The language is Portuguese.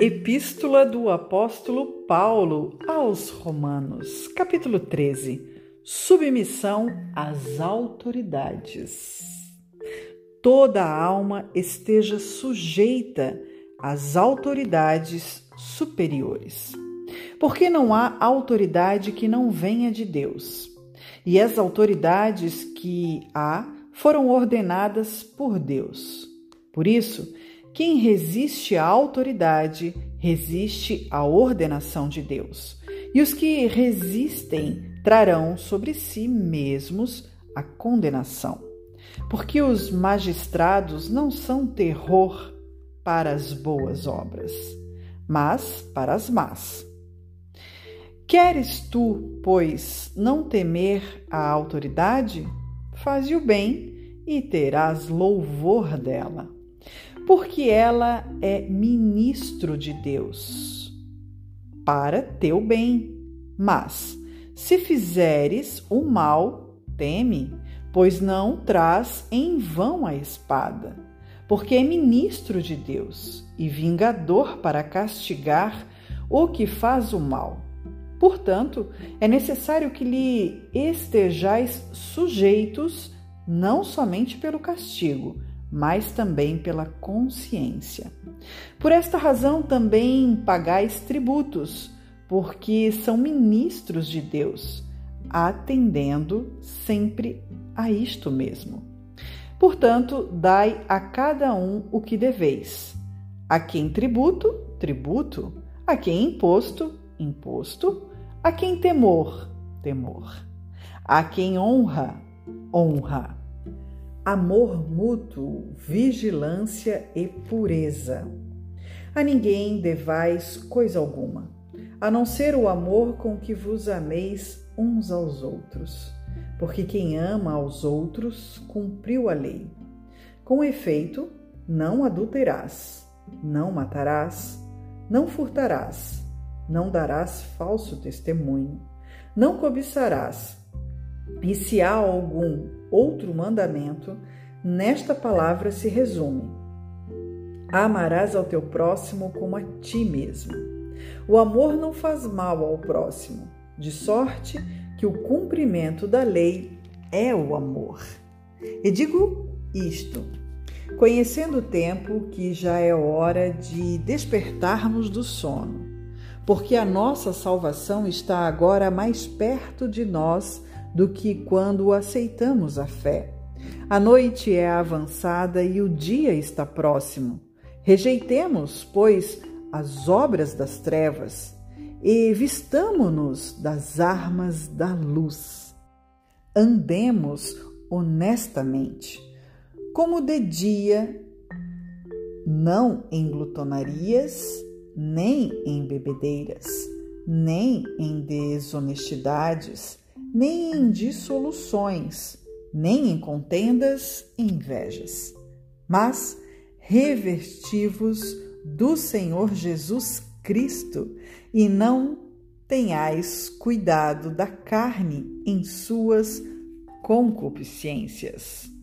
Epístola do Apóstolo Paulo aos Romanos, capítulo 13. Submissão às autoridades. Toda a alma esteja sujeita às autoridades superiores. Porque não há autoridade que não venha de Deus. E as autoridades que há foram ordenadas por Deus. Por isso, quem resiste à autoridade resiste à ordenação de Deus. E os que resistem trarão sobre si mesmos a condenação. Porque os magistrados não são terror para as boas obras, mas para as más. Queres tu, pois, não temer a autoridade? Faze o bem e terás louvor dela porque ela é ministro de Deus para teu bem. Mas, se fizeres o mal, teme, pois não traz em vão a espada, porque é ministro de Deus e vingador para castigar o que faz o mal. Portanto, é necessário que lhe estejais sujeitos, não somente pelo castigo, mas também pela consciência. Por esta razão também pagais tributos, porque são ministros de Deus, atendendo sempre a isto mesmo. Portanto, dai a cada um o que deveis. A quem tributo, tributo. A quem imposto, imposto. A quem temor, temor. A quem honra, honra amor mútuo, vigilância e pureza. A ninguém devais coisa alguma, a não ser o amor com que vos ameis uns aos outros, porque quem ama aos outros cumpriu a lei. Com efeito, não adulterás, não matarás, não furtarás, não darás falso testemunho, não cobiçarás. E se há algum outro mandamento, nesta palavra se resume: Amarás ao teu próximo como a ti mesmo. O amor não faz mal ao próximo, de sorte que o cumprimento da lei é o amor. E digo isto, conhecendo o tempo que já é hora de despertarmos do sono, porque a nossa salvação está agora mais perto de nós do que quando aceitamos a fé. A noite é avançada e o dia está próximo. Rejeitemos, pois, as obras das trevas e vistamo-nos das armas da luz. Andemos honestamente, como de dia, não em glutonarias, nem em bebedeiras, nem em desonestidades, nem em dissoluções, nem em contendas e invejas, mas revestivos do Senhor Jesus Cristo e não tenhais cuidado da carne em suas concupiscências.